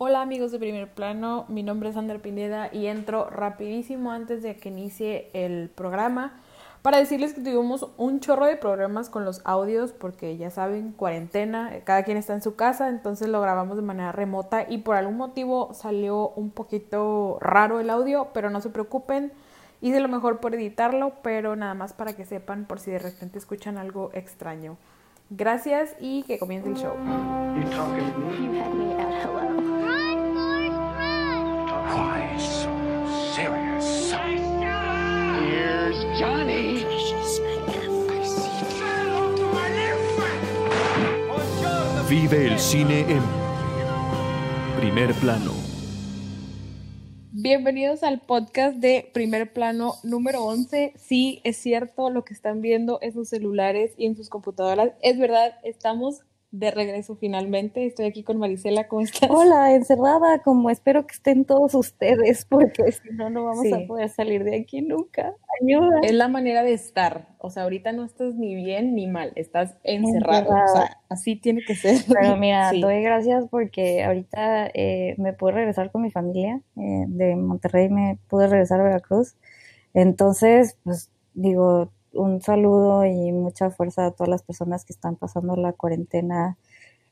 Hola amigos de primer plano, mi nombre es Sandra Pineda y entro rapidísimo antes de que inicie el programa para decirles que tuvimos un chorro de problemas con los audios porque ya saben, cuarentena, cada quien está en su casa, entonces lo grabamos de manera remota y por algún motivo salió un poquito raro el audio, pero no se preocupen, hice lo mejor por editarlo, pero nada más para que sepan por si de repente escuchan algo extraño. Gracias y que comience el show. Why so serious? Here's Johnny. Vive el cine en primer plano. Bienvenidos al podcast de Primer Plano número 11. Sí, es cierto lo que están viendo en sus celulares y en sus computadoras. Es verdad, estamos de regreso finalmente. Estoy aquí con Marisela, ¿cómo estás? Hola, encerrada, como espero que estén todos ustedes, porque si no, no vamos Sí. a poder salir de aquí nunca. Ayuda. Es la manera de estar. O sea, ahorita no estás ni bien ni mal, estás encerrado. O sea, Encerrada. así tiene que ser. Pero mira, Sí. doy gracias porque ahorita eh, me pude regresar con mi familia. eh, de Monterrey me pude regresar a Veracruz. Entonces, pues digo, un saludo y mucha fuerza a todas las personas que están pasando la cuarentena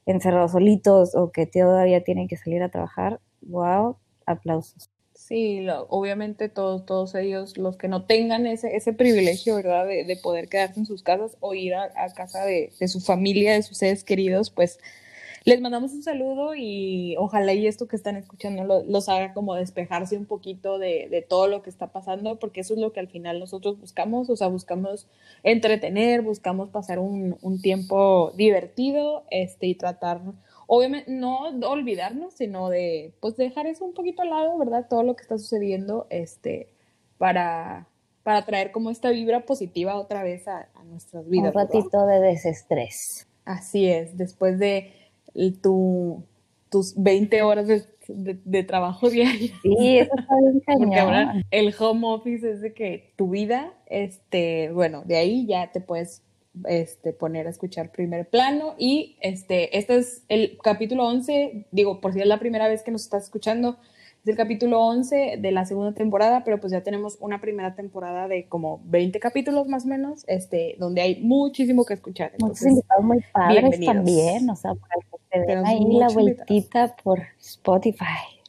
encerrados solitos o que todavía tienen que salir a trabajar. Wow, aplausos. Sí, lo- obviamente todos, todos ellos, los que no tengan ese, ese privilegio, ¿verdad? De, de poder quedarse en sus casas o ir a, a casa de, de su familia, de sus seres queridos, pues les mandamos un saludo y ojalá y esto que están escuchando lo- los haga como despejarse un poquito de, de todo lo que está pasando, porque eso es lo que al final nosotros buscamos, o sea, buscamos entretener, buscamos pasar un, un tiempo divertido, este, y tratar obviamente no olvidarnos, sino de pues dejar eso un poquito al lado, ¿verdad? Todo lo que está sucediendo, este, para, para traer como esta vibra positiva otra vez a, a nuestras vidas. Un ¿verdad? ratito de desestrés. Así es, después de tu, tus 20 horas de, de- de trabajo diario. Sí, eso está bien Porque ahora el home office es de que tu vida, este, bueno, de ahí ya te puedes este, poner a escuchar primer plano y este, este es el capítulo 11, digo, por si es la primera vez que nos estás escuchando, es el capítulo 11 de la segunda temporada, pero pues ya tenemos una primera temporada de como 20 capítulos más o menos, este, donde hay muchísimo que escuchar. Muchos Entonces, invitados muy padres bienvenidos. también, o sea, para que den ahí la muchos vueltita por Spotify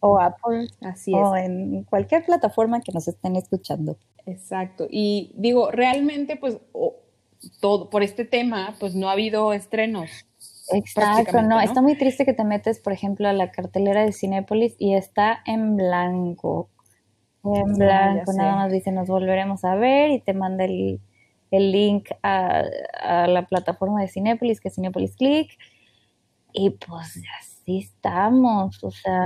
o Apple así es. o en cualquier plataforma que nos estén escuchando. Exacto. Y digo, realmente, pues, o- todo, por este tema, pues no ha habido estrenos. Exacto, no, ¿no? está muy triste que te metes, por ejemplo, a la cartelera de Cinépolis y está en blanco. En blanco, nada más dice nos volveremos a ver y te manda el, el link a, a la plataforma de Cinépolis, que es Cinépolis Click. Y pues así estamos, o sea,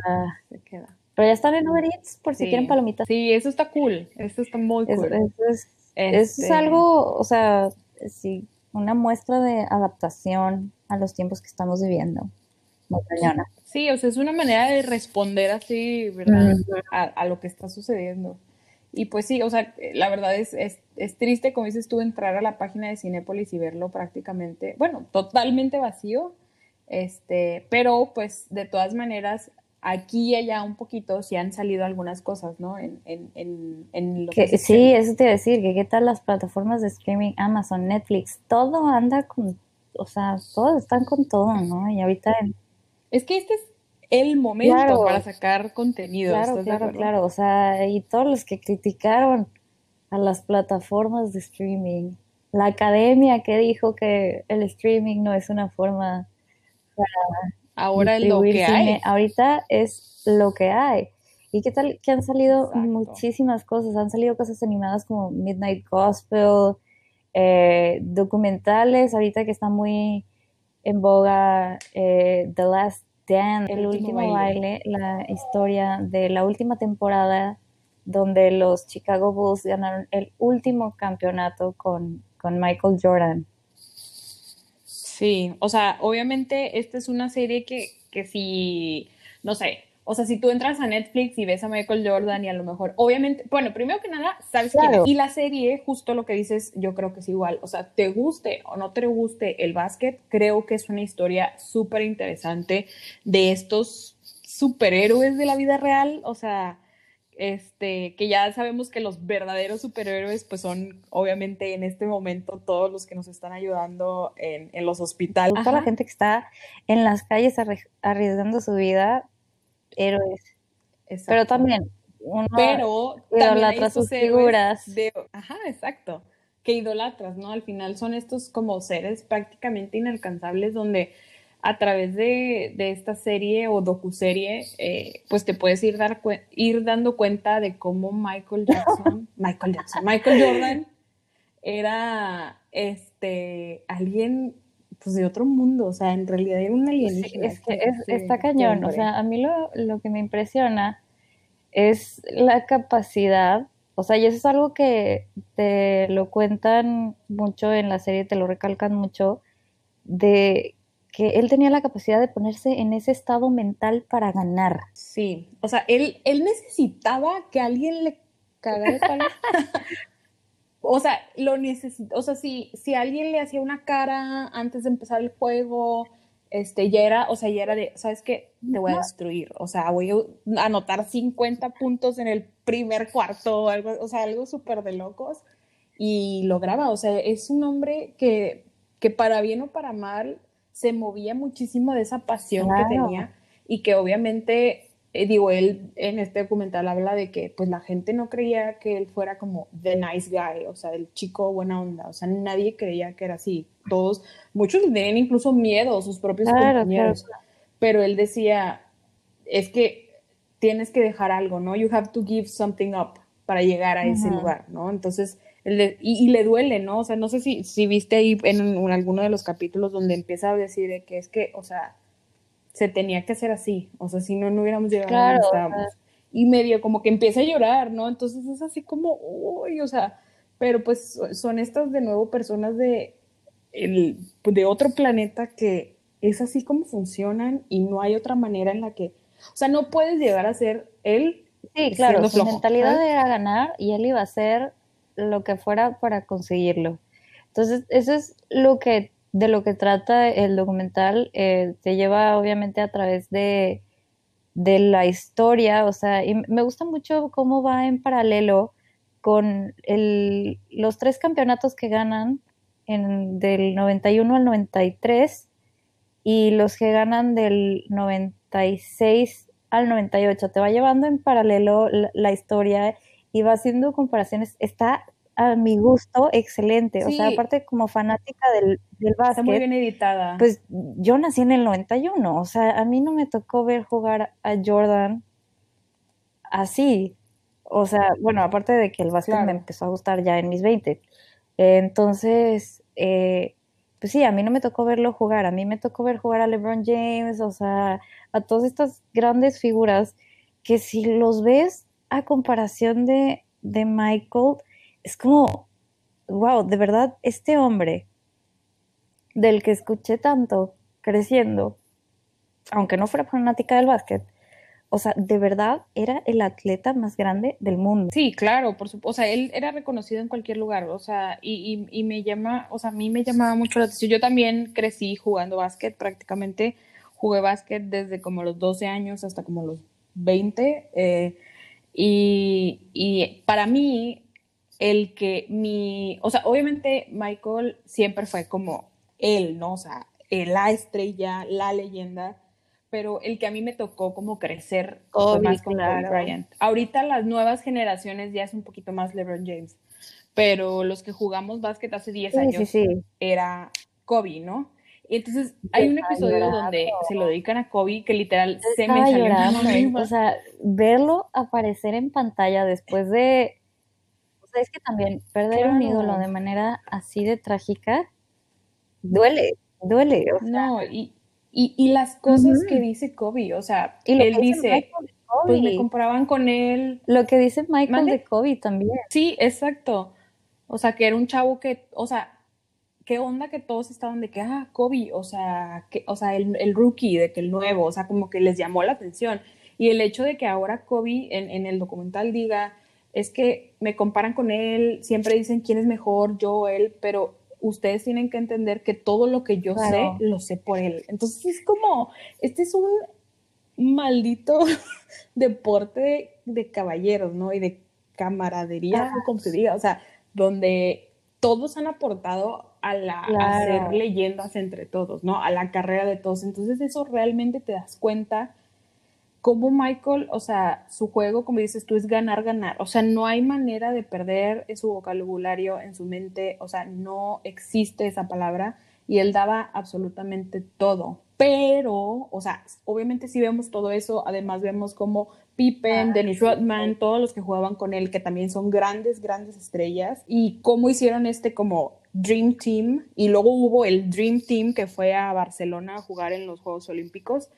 Se queda. pero ya están en Uber Eats por si Sí. quieren palomitas. Sí, eso está cool. Eso está muy cool. Eso es, eso es Este, algo, o sea, sí, una muestra de adaptación a los tiempos que estamos viviendo. Muy cañona. Sí, o sea, es una manera de responder así, ¿verdad? Ujú. A, a lo que está sucediendo. Y pues sí, o sea, la verdad es, es, es triste, como dices tú, entrar a la página de Cinépolis y verlo prácticamente, bueno, totalmente vacío. Este, pero pues de todas maneras, aquí y allá un poquito sí han salido algunas cosas, ¿no? En, en, en, en lo que sí, eso te iba a decir, que qué tal las plataformas de streaming, Amazon, Netflix, todo anda con, o sea, todos están con todo, ¿no? Y ahorita, Es que este es el momento Claro. para sacar contenido. claro, ¿estás de claro, claro, o sea, y todos los que criticaron a las plataformas de streaming, la academia que dijo que el streaming no es una forma Ahora es lo que hay. Ahorita es lo que hay. ¿Y qué tal que han salido Exacto. muchísimas cosas? Han salido cosas animadas como Midnight Gospel, eh, documentales, ahorita que está muy en boga eh, The Last Dance, el, El último, último baile, la historia de la última temporada donde los Chicago Bulls ganaron el último campeonato con, con Michael Jordan. Sí, o sea, obviamente esta es una serie que, que si, no sé, o sea, si tú entras a Netflix y ves a Michael Jordan y a lo mejor, obviamente, bueno, primero que nada, sabes quién Claro. es. Y la serie, justo lo que dices, yo creo que es igual, o sea, te guste o no te guste el básquet, creo que es una historia súper interesante de estos superhéroes de la vida real, o sea, este, que ya sabemos que los verdaderos superhéroes, pues son obviamente en este momento todos los que nos están ayudando en, en los hospitales. Toda la gente que está en las calles arriesgando su vida, héroes. Exacto. Pero también uno Pero idolatra sus figuras. De, ajá, exacto. Que idolatras, ¿no? Al final son estos como seres prácticamente inalcanzables donde a través de, esta serie o docuserie, eh, pues te puedes ir, dar ir dando cuenta de cómo Michael Jackson, Michael Jackson, Michael Jordan era este alguien pues de otro mundo, o sea, en realidad era un alienígena. es que es, está cañón, o sea, a mí lo, lo que me impresiona es la capacidad, o sea, y eso es algo que te lo cuentan mucho en la serie, te lo recalcan mucho, de que él tenía la capacidad de ponerse en ese estado mental para ganar. Sí, o sea, él, él necesitaba que alguien le cagara el palo. o sea, lo necesitó, o sea, si, si alguien le hacía una cara antes de empezar el juego, este, ya era, o sea, ya era de, ¿sabes qué? Te voy a destruir, o sea, voy a anotar 50 puntos en el primer cuarto, algo, o sea, algo súper de locos, y lograba, o sea, es un hombre que, que para bien o para mal, se movía muchísimo de esa pasión que tenía y que obviamente, eh, digo, él en este documental habla de que pues la gente no creía que él fuera como the nice guy, o sea, el chico buena onda, o sea, nadie creía que era así. Todos, muchos le tenían incluso miedo, sus propios compañeros. Pero él decía, es que tienes que dejar algo, ¿no? You have to give something up para llegar a ese lugar, ¿no? Entonces, y, le duele, ¿no? O sea, no sé si, si viste ahí en, alguno de los capítulos donde empieza a decir que es que, o sea, se tenía que hacer así, o sea, si no, no hubiéramos llegado a donde estábamos. Y medio como que empieza a llorar, ¿no? Entonces es así como, uy, o sea, pero pues son estas de nuevo personas de, el, de otro planeta que es así como funcionan y no hay otra manera en la que, o sea, no puedes llegar a ser él. Sí, claro, su mentalidad era ganar y él iba a ser lo que fuera para conseguirlo. Entonces, eso es lo que, de lo que trata el documental. Eh, te lleva obviamente a través de, de la historia, o sea, y me gusta mucho cómo va en paralelo con el, los tres campeonatos que ganan en, del 91 al 93 y los que ganan del 96 al 98. Te va llevando en paralelo la, la historia y va haciendo comparaciones. Está a mi gusto excelente. O sea, aparte como fanática del, del básquet. Está muy bien editada. Pues yo nací en el 91. O sea, a mí no me tocó ver jugar a Jordan así. O sea, bueno, aparte de que el básquet me empezó a gustar ya en mis 20. entonces, eh, pues sí, a mí no me tocó verlo jugar. A mí me tocó ver jugar a LeBron James, o sea, a todas estas grandes figuras que si los ves a comparación de, Michael, es como, wow, de verdad, este hombre del que escuché tanto creciendo, aunque no fuera fanática del básquet, o sea, de verdad era el atleta más grande del mundo. Sí, claro, por supuesto. O sea, él era reconocido en cualquier lugar. O sea, y, y, me llama, o sea, a mí me llamaba mucho la atención. Yo también crecí jugando básquet, prácticamente jugué básquet desde como los 12 años hasta como los 20. Eh, y, para mí, el que mi, o sea, obviamente Michael siempre fue como él, ¿no? O sea, la estrella, la leyenda, pero el que a mí me tocó como crecer más con Kobe Bryant. Ahorita las nuevas generaciones ya es un poquito más LeBron James, pero los que jugamos básquet hace 10 años era Kobe, ¿no? Y entonces hay un episodio donde se lo dedican a Kobe que literal se me salió O sea, verlo aparecer en pantalla después de... O sea, es que también perder un ídolo de manera así de trágica duele, duele. no, y, y, las cosas que dice Kobe, o sea, él dice, pues me comparaban con él. Lo que dice Michael de Kobe también. Sí, exacto. O sea, que era un chavo que, o sea, qué onda que todos estaban de que, ah, Kobe, o sea, que, o sea, el, el, rookie, de que el nuevo, o sea, como que les llamó la atención. Y el hecho de que ahora Kobe en, en el documental diga, es que me comparan con él, siempre dicen quién es mejor, yo o él, pero ustedes tienen que entender que todo lo que yo sé, lo sé por él. Entonces es como, este es un maldito deporte de, caballeros, ¿no? Y de camaradería, como se diga, o sea, donde todos han aportado a, la, hacer leyendas entre todos, ¿no? A la carrera de todos. Entonces eso realmente te das cuenta cómo Michael, o sea, su juego, como dices tú, es ganar, ganar. O sea, no hay manera de perder en su vocabulario, en su mente, o sea, no existe esa palabra y él daba absolutamente todo. Pero, o sea, obviamente si vemos todo eso, además vemos como Pippen, Dennis Rodman, todos los que jugaban con él, que también son grandes, grandes estrellas, y cómo hicieron este como Dream Team, y luego hubo el Dream Team que fue a Barcelona a jugar en los Juegos Olímpicos,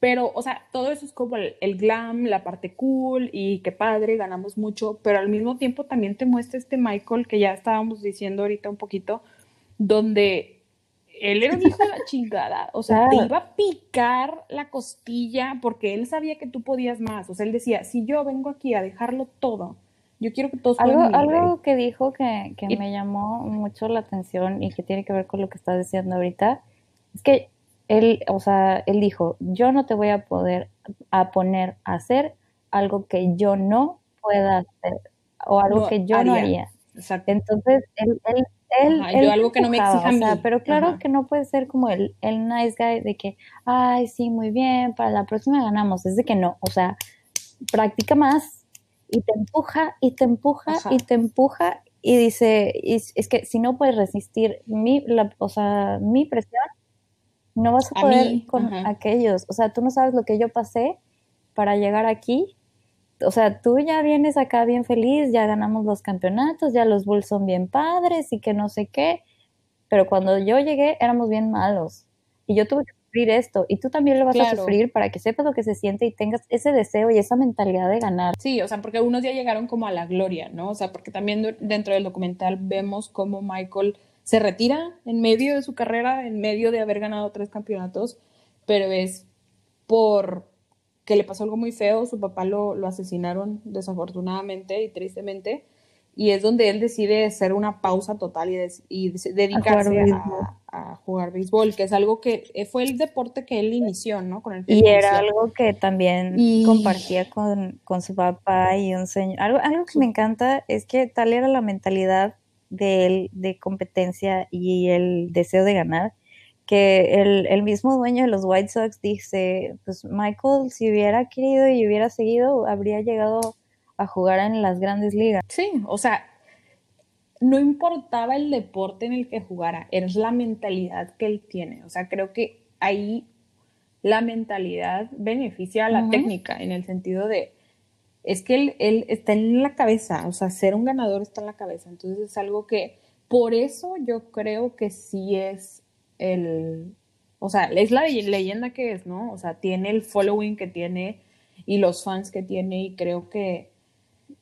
pero, o sea, todo eso es como el, el, glam, la parte cool y qué padre, ganamos mucho, pero al mismo tiempo también te muestra este Michael que ya estábamos diciendo ahorita un poquito, donde él era un hijo de la chingada, o sea, te iba a picar la costilla porque él sabía que tú podías más, o sea, él decía, si yo vengo aquí a dejarlo todo, yo quiero que todos algo algo que dijo que, que me llamó mucho la atención y que tiene que ver con lo que estás diciendo ahorita es que él o sea él dijo yo no te voy a poder a poner a hacer algo que yo no pueda hacer o algo que yo no haría Exacto. entonces él, él él, yo algo que no me exija mí. pero claro que no puede ser como el, el nice guy de que, ay, sí, muy bien, para la próxima ganamos. Es de que no, o sea, practica más y te empuja y te empuja y te empuja y dice, es, que si no puedes resistir mi, la, o sea, mi presión, no vas a poder con aquellos. O sea, tú no sabes lo que yo pasé para llegar aquí. O sea, tú ya vienes acá bien feliz, ya ganamos los campeonatos, ya los Bulls son bien padres y que no sé qué, pero cuando yo llegué éramos bien malos. Y yo tuve que sufrir esto y tú también lo vas a sufrir para que sepas lo que se siente y tengas ese deseo y esa mentalidad de ganar. Sí, o sea, porque unos ya llegaron como a la gloria, ¿no? O sea, porque también dentro del documental vemos cómo Michael se retira en medio de su carrera, en medio de haber ganado tres campeonatos, pero es por que le pasó algo muy feo, su papá lo, lo asesinaron desafortunadamente y tristemente, y es donde él decide hacer una pausa total y, y dedicarse a jugar, béisbol, que es algo que eh, fue el deporte que él inició, ¿no? Con el y era algo que también compartía con, con, su papá y un señor. Algo, algo que me encanta es que tal era la mentalidad de él de competencia y el deseo de ganar, que el, el, mismo dueño de los White Sox dice, pues Michael, si hubiera querido y hubiera seguido, habría llegado a jugar en las grandes ligas. Sí, o sea, no importaba el deporte en el que jugara, es la mentalidad que él tiene. O sea, creo que ahí la mentalidad beneficia a la técnica, en el sentido de, es que él, él está en la cabeza, o sea, ser un ganador está en la cabeza. Entonces es algo que, por eso yo creo que sí es el, o sea, es la leyenda que es, ¿no? O sea, tiene el following que tiene y los fans que tiene y creo que,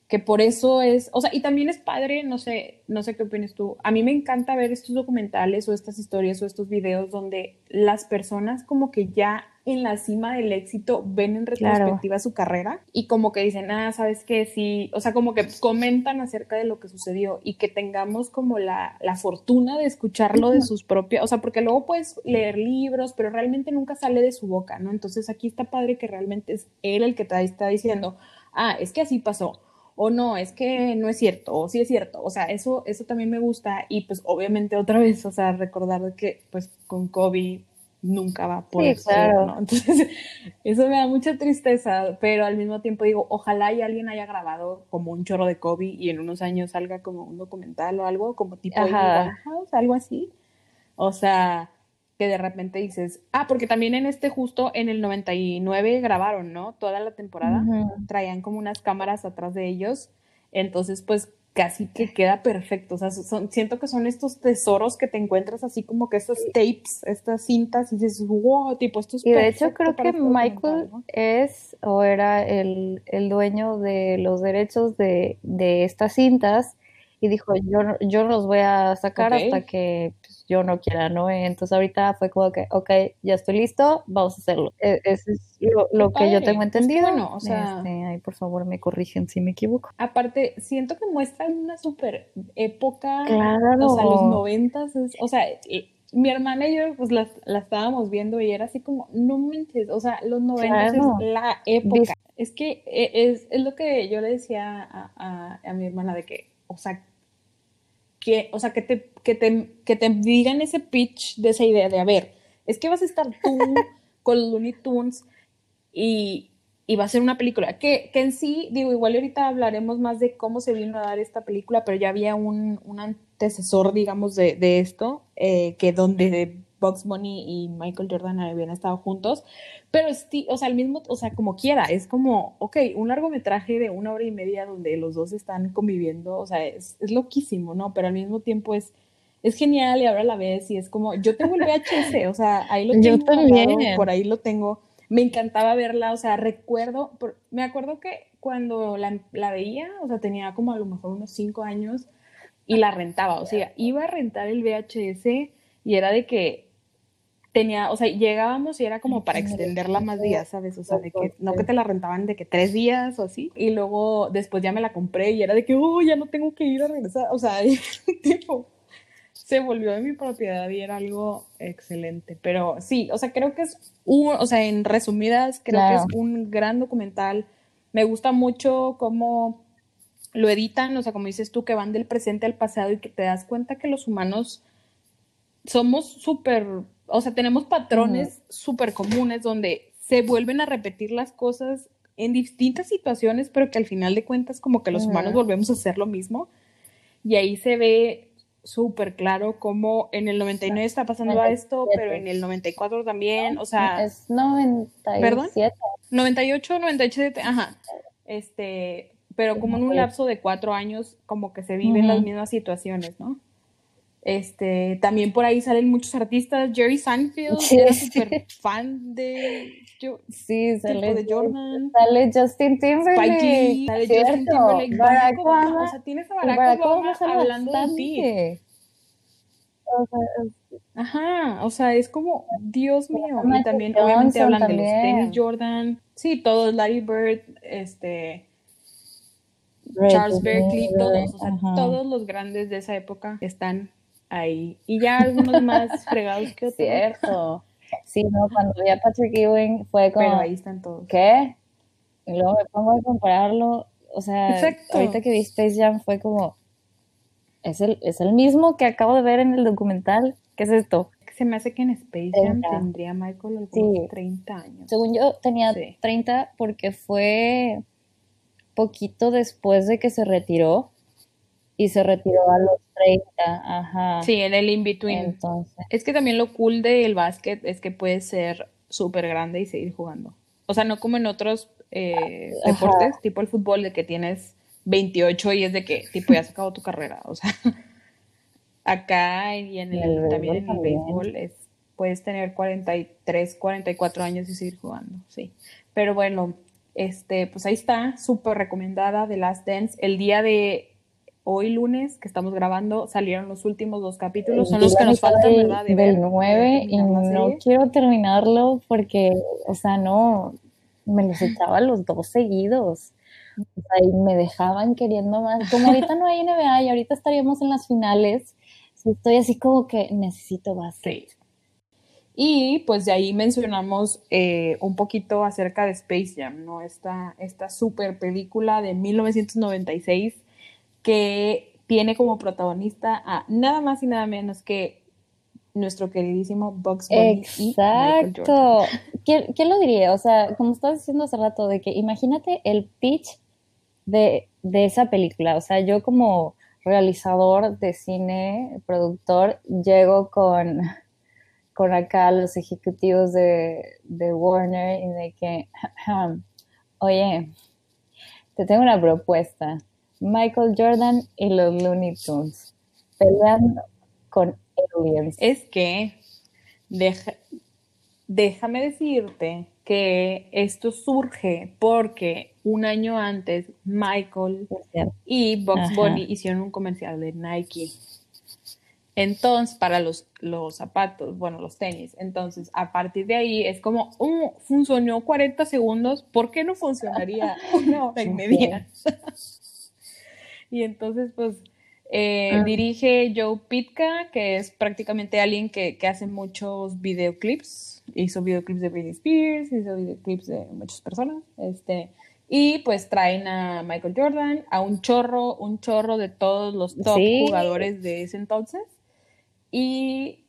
que por eso es, o sea, y también es padre, no sé, no sé qué opinas tú. A mí me encanta ver estos documentales o estas historias o estos videos donde las personas como que ya en la cima del éxito ven en retrospectiva su carrera y como que dicen, ah, sabes que sí, o sea, como que comentan acerca de lo que sucedió y que tengamos como la, la fortuna de escucharlo de sus propias, o sea, porque luego puedes leer libros, pero realmente nunca sale de su boca, ¿no? Entonces aquí está padre que realmente es él el que te está diciendo, ah, es que así pasó o no, es que no es cierto, o sí es cierto, o sea, eso, eso también me gusta y pues obviamente otra vez, o sea, recordar que pues con Kobe nunca va a poder ser, ¿no? Entonces, eso me da mucha tristeza, pero al mismo tiempo digo, ojalá y alguien haya grabado como un chorro de Kobe y en unos años salga como un documental o algo, como tipo House, algo así. O sea, que de repente dices, ah, porque también en este justo en el 99 grabaron, ¿no? Toda la temporada, traían como unas cámaras atrás de ellos, entonces pues casi que queda perfecto. O sea, son, siento que son estos tesoros que te encuentras así como que estos tapes, estas cintas, y dices, wow, tipo, esto es Y de hecho creo que Michael es o era el, el, dueño de los derechos de, de estas cintas y dijo, yo, yo los voy a sacar hasta que yo no quiera, ¿no? Entonces ahorita fue como que, ok, ya estoy listo, vamos a hacerlo. E, eso es lo, que yo tengo entendido. bueno, o sea, este, ay, por favor me corrigen si me equivoco. Aparte, siento que muestran una super época, claro. o sea, los noventas, o sea, mi hermana y yo pues la, la estábamos viendo y era así como, no mentes, o sea, los 90 Claro. es la época. Es que e- es, es lo que yo le decía a, a- a mi hermana de que, o sea, que, o sea, que te, que te, que te digan ese pitch de esa idea de, a ver, es que vas a estar tú con Looney Tunes y, y va a ser una película. Que, que en sí, digo, igual ahorita hablaremos más de cómo se vino a dar esta película, pero ya había un, un antecesor, digamos, de, de esto, eh, que donde Bugs Bunny y Michael Jordan habían estado juntos, pero, o sea, el mismo, o sea, como quiera, es como, ok, un largometraje de una hora y media donde los dos están conviviendo, o sea, es, es loquísimo, ¿no? Pero al mismo tiempo es, es genial y ahora la vez y es como, yo tengo el VHS, o sea, ahí lo tengo también. por ahí lo tengo, me encantaba verla, o sea, recuerdo, por- me acuerdo que cuando la, la veía, o sea, tenía como a lo mejor unos cinco años y la rentaba, o sea, iba a rentar el VHS y era de que tenía, o sea, llegábamos y era como para extenderla más días, ¿sabes? O sea, de que no que te la rentaban de que tres días o así, y luego después ya me la compré y era de que, oh, ya no tengo que ir a regresar, o sea, tipo, se volvió de mi propiedad y era algo excelente, pero sí, o sea, creo que es un, o sea, en resumidas, creo Claro. que es un gran documental, me gusta mucho cómo lo editan, o sea, como dices tú, que van del presente al pasado y que te das cuenta que los humanos somos súper, o sea, tenemos patrones súper comunes donde se vuelven a repetir las cosas en distintas situaciones, pero que al final de cuentas como que los humanos volvemos a hacer lo mismo. Y ahí se ve súper claro cómo en el 99 está pasando a esto, 97. pero en el 94 también, o sea, es 97. ¿Perdón? 98, 97, ajá. Este, pero como en un lapso de cuatro años, como que se viven las mismas situaciones, ¿no? Este, también por ahí salen muchos artistas. Jerry Seinfeld Sí, era sí. súper fan de, yo, Sí, sale, de Jordan. sale Justin Timberlake. Spike Lee, sale Justin cierto. Timberlake, Barack Obama, o sea, tienes a Barack, Barack Obama Obama hablando de ti. bastante. O sea, Ajá, o sea, es como, Dios mío, y también obviamente hablan de los tenis Jordan, sí, todos, Larry Bird, este, Charles Berkeley, todos, o sea, ajá. todos los grandes de esa época están ahí. Y ya algunos más fregados que otros, Cierto. Sí, no, cuando vi a Patrick Ewing fue como, pero ahí están todos. ¿qué? Y luego me pongo a compararlo. O sea, Exacto. ahorita que vi Space Jam fue como, ¿es el, ¿es el mismo que acabo de ver en el documental? ¿Qué es esto? Se me hace que en Space Jam 30. tendría Michael algunos Sí. 30 años. Según yo tenía Sí. 30 porque fue poquito después de que se retiró y se retiró a los 30, ajá. Sí, en el in-between. Entonces, Es que también lo cool del básquet es que puedes ser súper grande y seguir jugando. O sea, no como en otros eh, Ajá. deportes, tipo el fútbol, de que tienes 28 y es de que, tipo, ya has acabado tu carrera. O sea, acá y en Y el, también en el béisbol es, puedes tener 43, 44 años y seguir jugando, sí. Pero bueno, este, pues ahí está, súper recomendada The Last Dance. El día de hoy lunes que estamos grabando salieron los últimos dos capítulos, son los que nos faltan, ¿verdad? De del para 9 y no quiero terminarlo porque, o sea, no, me los echaba los dos seguidos. O sea, y me dejaban queriendo más. Como ahorita no hay NBA y ahorita estaríamos en las finales, estoy así como que necesito básquet. Sí. Y pues de ahí mencionamos eh, un poquito acerca de Space Jam, ¿no? Esta, esta super película de 1996 que tiene como protagonista a nada más y nada menos que nuestro queridísimo Bugs Bunny y. Exacto. ¿Quién, quién lo diría? O sea, como estabas diciendo hace rato, de que imagínate el pitch de, de esa película. O sea, yo como realizador de cine, productor, llego con, con acá los ejecutivos de, de Warner y de que, oye, te tengo una propuesta. Michael Jordan y los Looney Tunes peleando con aliens. Es que deja- déjame decirte que esto surge porque un año antes Michael y Ajá. Bunny hicieron un comercial de Nike. Entonces, para los, los zapatos, bueno, los tenis. Entonces, a partir de ahí es como, "Oh, funcionó 40 segundos, ¿por qué no funcionaría una hora y media? Y entonces, pues, Eh, Ah. Dirige Joe Pitka, que es prácticamente alguien que, que hace muchos videoclips. Hizo videoclips de Britney Spears, hizo videoclips de muchas personas. Este, y pues traen a Michael Jordan, a un chorro, un chorro de todos los top Sí. jugadores de ese entonces. Y,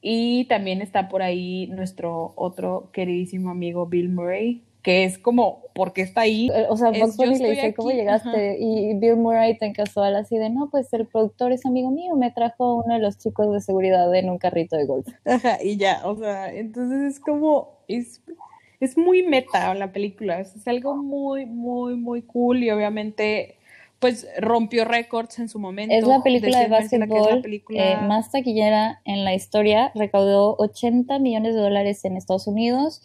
y también está por ahí nuestro otro queridísimo amigo Bill Murray, que es como, ¿por qué está ahí? Eh, O sea, yo Bunny le dice, ¿cómo llegaste? ajá. Y Bill Murray tan casual así de, no, pues el productor es amigo mío, me trajo uno de los chicos de seguridad en un carrito de golf. Ajá, y ya, o sea, entonces es como, es, es muy meta la película, es, algo muy, muy, muy cool y obviamente, pues rompió récords en su momento. Es la película de la básquetbol película- eh, más taquillera en la historia, recaudó 80 millones de dólares en Estados Unidos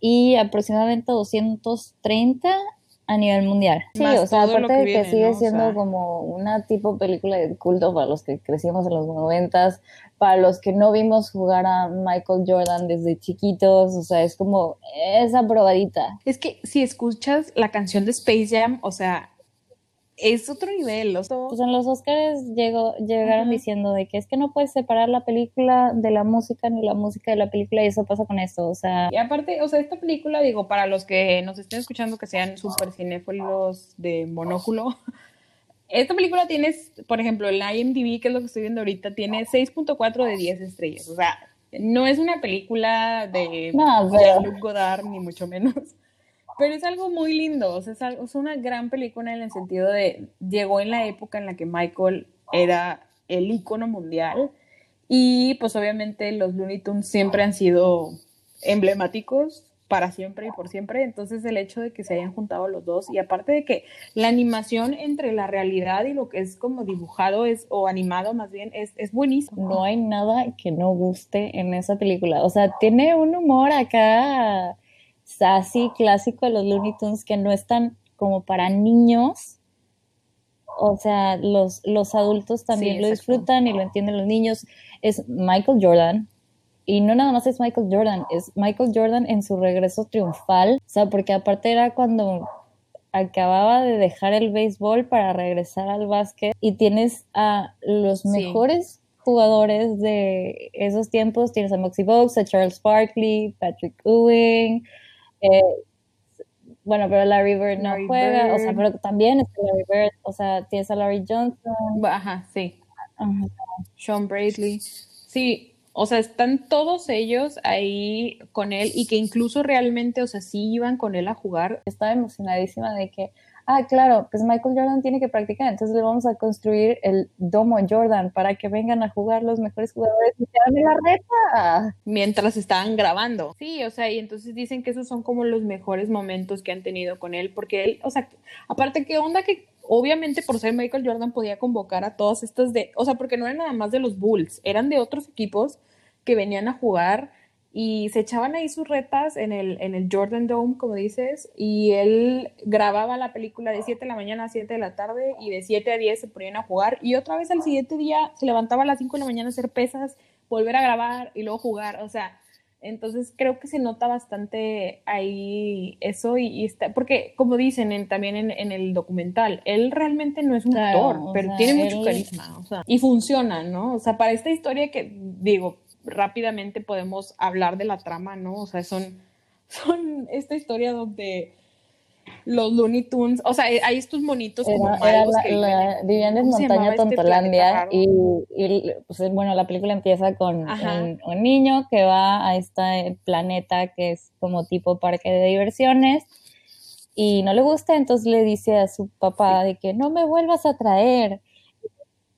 y aproximadamente 230 a nivel mundial. Sí, Más o sea, aparte que de que viene, sigue ¿no? O siendo sea. como una tipo película de culto para los que crecimos en los noventas, para los que no vimos jugar a Michael Jordan desde chiquitos, o sea, es como esa probadita. Es que si escuchas la canción de Space Jam, o sea, es otro nivel, sea, Pues en los Oscars llegó, llegaron diciendo de que es que no puedes separar la película de la música ni la música de la película y eso pasa con esto, o sea, Y aparte, o sea, esta película, digo, para los que nos estén escuchando que sean súper cinéfilos de monóculo, esta película tiene, por ejemplo, el IMDb, que es lo que estoy viendo ahorita, tiene 6.4 de 10 estrellas. O sea, no es una película de No, pero- Jean-Luc Godard, ni mucho menos. Pero es algo muy lindo, o es, algo- es una gran película en el sentido de, llegó en la época en la que Michael era el ícono mundial y pues obviamente los Looney Tunes siempre han sido emblemáticos para siempre y por siempre, entonces el hecho de que se hayan juntado los dos y aparte de que la animación entre la realidad y lo que es como dibujado es o animado más bien es, es buenísimo. no hay nada que no guste en esa película, o sea, tiene un humor acá sassy, clásico de los Looney Tunes que no están como para niños, o sea, los, los adultos también Sí, lo disfrutan y lo entienden los niños, es Michael Jordan, Y no nada más es Michael Jordan, es Michael Jordan en su regreso triunfal. O sea, porque aparte era cuando acababa de dejar el béisbol para regresar al básquet y tienes a los Sí. mejores jugadores de esos tiempos. Tienes a Moxie Bogues, a Charles Barkley, Patrick Ewing. Eh, bueno, pero Larry Bird no Larry juega, o sea, pero también está Larry Bird, o sea, tienes a Larry Johnson. Ajá, sí. ajá. Sean Bradley. Sí, o sea, están todos ellos ahí con él y que incluso realmente, o sea, sí iban con él a jugar. estaba emocionadísima de que, ah, claro, pues Michael Jordan tiene que practicar, entonces le vamos a construir el domo Jordan para que vengan a jugar los mejores jugadores y se la reta. mientras estaban grabando. Sí, o sea, y entonces dicen que esos son como los mejores momentos que han tenido con él, porque él, o sea, aparte, ¿qué onda que obviamente por ser Michael Jordan podía convocar a todos estos de, o sea, porque no eran nada más de los Bulls, eran de otros equipos que venían a jugar y se echaban ahí sus retas en el, en el Jordan Dome, como dices, y él grababa la película de 7 de la mañana a 7 de la tarde y de 7 a 10 se ponían a jugar y otra vez al siguiente día se levantaba a las 5 de la mañana a hacer pesas, volver a grabar y luego jugar, o sea, entonces creo que se nota bastante ahí eso y, y está, porque como dicen en- también en, en el documental, él realmente no es un Claro, actor, pero sea, tiene mucho él- carisma, o sea, y funciona, ¿no? O sea, para esta historia que digo, rápidamente podemos hablar de la trama, ¿no? O sea, son, son esta historia donde los Looney Tunes, o sea, hay estos monitos como Era, era malos la, que la- vivían en ¿cómo se llamaba Montaña este Tontolandia raro? y, y, pues, bueno, la película empieza con un, un niño que va a este planeta que es como tipo parque de diversiones y no le gusta, entonces le dice a su papá de que no me vuelvas a traer.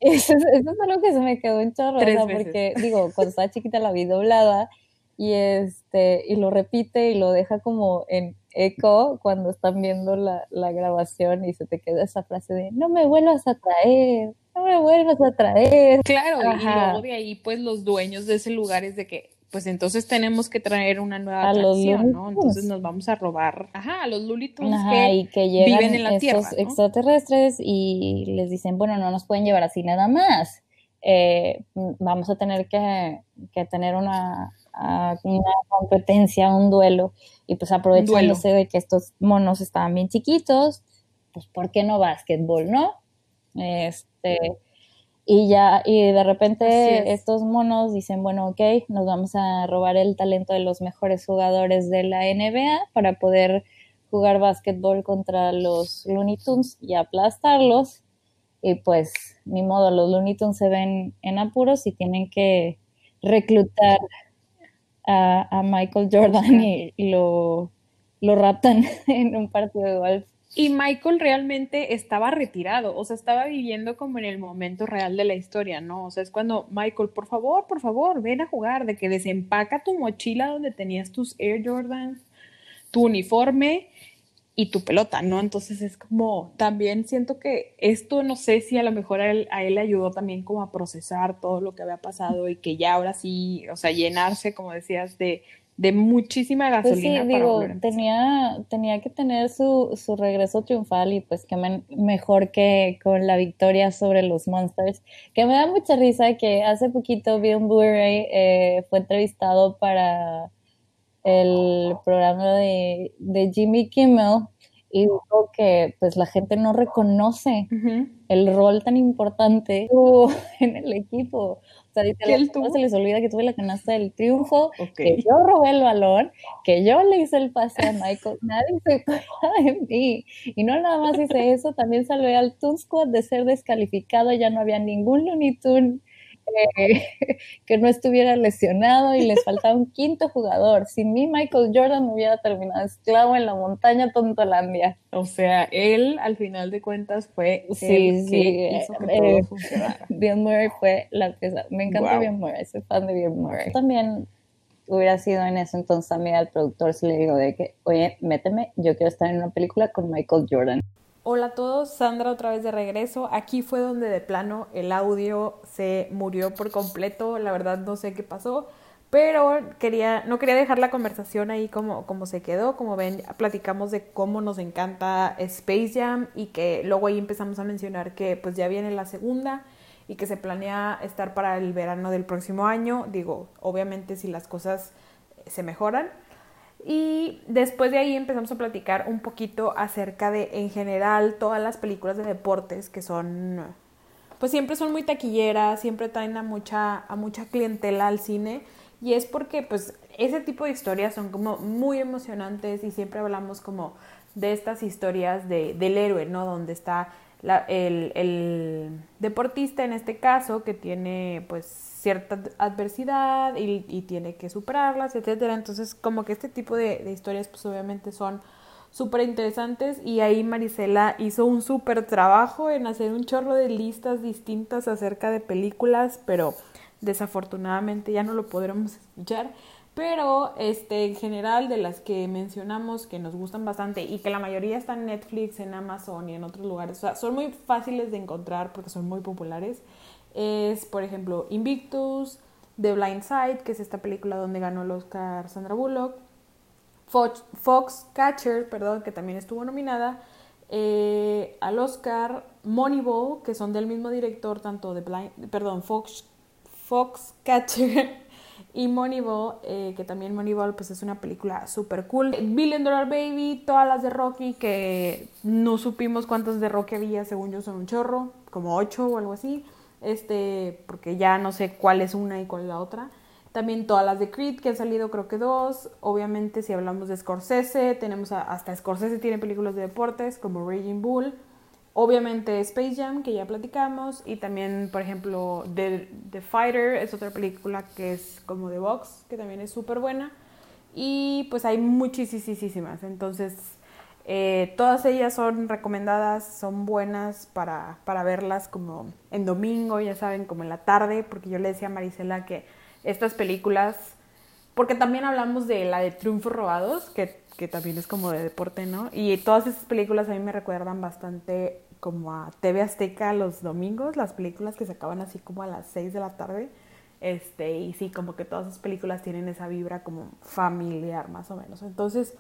Eso es, eso es algo que se me quedó un chorro, o sea, porque digo, cuando estaba chiquita la vi doblada y este y lo repite y lo deja como en eco cuando están viendo la, la grabación y se te queda esa frase de no me vuelvas a traer, no me vuelvas a traer. Claro, y luego de ahí, pues los dueños de ese lugar es de que, pues entonces tenemos que traer una nueva A atracción, ¿no? Entonces nos vamos a robar, ajá, a los Looney Tunes Ajá, que y que llegan viven en la estos Tierra, ¿no? extraterrestres y les dicen, bueno, no nos pueden llevar así nada más. Eh, vamos a tener que, que tener una competencia, un duelo. Y pues aprovechándose de que estos monos estaban bien chiquitos, pues ¿por qué no básquetbol, no? Este, Y ya, y de repente es. estos monos dicen, bueno, ok, nos vamos a robar el talento de los mejores jugadores de la NBA para poder jugar básquetbol contra los Looney Tunes y aplastarlos. Y pues, ni modo, los Looney Tunes se ven en apuros y tienen que reclutar a, a Michael Jordan y, y lo, lo raptan en un partido de golf. Y Michael realmente estaba retirado, o sea, estaba viviendo como en el momento real de la historia, ¿no? O sea, es cuando Michael, por favor, por favor, ven a jugar, de que desempaca tu mochila donde tenías tus Air Jordans, tu uniforme y tu pelota, ¿no? Entonces es como, también siento que esto, no sé si a lo mejor a él, a él le ayudó también como a procesar todo lo que había pasado y que ya ahora sí, o sea, llenarse, como decías, de, de muchísima Pues sí, gasolina para digo, tenía, tenía que tener su, su regreso triunfal y pues que men- mejor que con la victoria sobre los Monsters, que me da mucha risa que hace poquito Bill Murray eh, fue entrevistado para el programa de, de Jimmy Kimmel y dijo que pues la gente no reconoce el rol tan importante en el equipo. O sea, dice, ¿Que él "A todos tuvo? se les olvida que tuve la canasta del triunfo, que yo robé el balón, que yo le hice el pase a Michael, nadie se acuerda de mí. Y no nada más hice eso, también salvé al Toon Squad de ser descalificado, ya no había ningún Looney Tune que no estuviera lesionado y les faltaba un quinto jugador. Sin mí, Michael Jordan hubiera terminado esclavo en la montaña Tontolandia. O sea, él al final de cuentas fue Sí, el sí, que hizo que eh, todo funcionara. Bill Murray fue la pieza. Me encanta Wow. Bill Murray, soy fan de Bill Murray. También hubiera sido en ese entonces amiga del productor si le digo de que, oye, méteme, yo quiero estar en una película con Michael Jordan. Hola a todos, Sandra otra vez de regreso. Aquí fue donde de plano el audio se murió por completo. La verdad no sé qué pasó, pero quería, no quería dejar la conversación ahí como, como se quedó. Como ven, platicamos de cómo nos encanta Space Jam y que luego ahí empezamos a mencionar que pues ya viene la segunda y que se planea estar para el verano del próximo año. Digo, obviamente si las cosas se mejoran. Y después de ahí empezamos a platicar un poquito acerca de, en general, todas las películas de deportes que son, pues siempre son muy taquilleras, siempre traen a mucha, a mucha clientela al cine. Y es porque, pues, ese tipo de historias son como muy emocionantes y siempre hablamos como de estas historias de, del héroe, ¿no? Donde está la- el, el deportista en este caso que tiene pues cierta adversidad y, tiene que superarlas, etcétera. Entonces como que este tipo de, de historias pues obviamente son súper interesantes y ahí Marisela hizo un súper trabajo en hacer un chorro de listas distintas acerca de películas, pero desafortunadamente ya no lo podremos escuchar. Pero este, en general de las que mencionamos que nos gustan bastante y que la mayoría están en Netflix, en Amazon y en otros lugares, o sea, son muy fáciles de encontrar porque son muy populares, es por ejemplo Invictus, The Blind Side, que es esta película donde ganó el Oscar Sandra Bullock, Fox, Foxcatcher, perdón, que también estuvo nominada eh, al Oscar, Moneyball, que son del mismo director, tanto de Blind, perdón, Fox, Foxcatcher y Moneyball, eh, que también Moneyball pues es una película súper cool. Billion Dollar Baby, todas las de Rocky, que no supimos cuántas de Rocky había, según yo son un chorro, como ocho o algo así, este, porque ya no sé cuál es una y cuál es la otra. También todas las de Creed, que han salido creo que dos. Obviamente si hablamos de Scorsese, tenemos a- hasta Scorsese tiene películas de deportes como Raging Bull. Obviamente Space Jam, que ya platicamos. Y también, por ejemplo, The, The Fighter es otra película que es como de box, que también es súper buena. Y pues hay muchísimas. Entonces, eh, todas ellas son recomendadas, son buenas para, para verlas como en domingo, ya saben, como en la tarde, porque yo le decía a Marisela que estas películas, porque también hablamos de la de Triunfos Robados, que, que también es como de deporte, ¿no? Y todas esas películas a mí me recuerdan bastante como a TV Azteca los domingos, las películas que se acaban así como a las 6 de la tarde. Este, y sí, como que todas esas películas tienen esa vibra como familiar, más o menos. Entonces,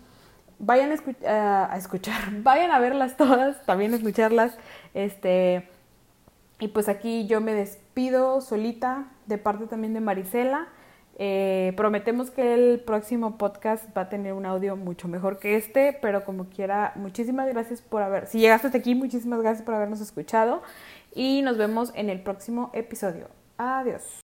vayan a, a escuchar, vayan a verlas todas, también a escucharlas. Este, y pues aquí yo me despido solita, de parte también de Marisela. Eh, prometemos que el próximo podcast va a tener un audio mucho mejor que este, pero como quiera, muchísimas gracias por haber, si llegaste hasta aquí, muchísimas gracias por habernos escuchado. y nos vemos en el próximo episodio. Adiós.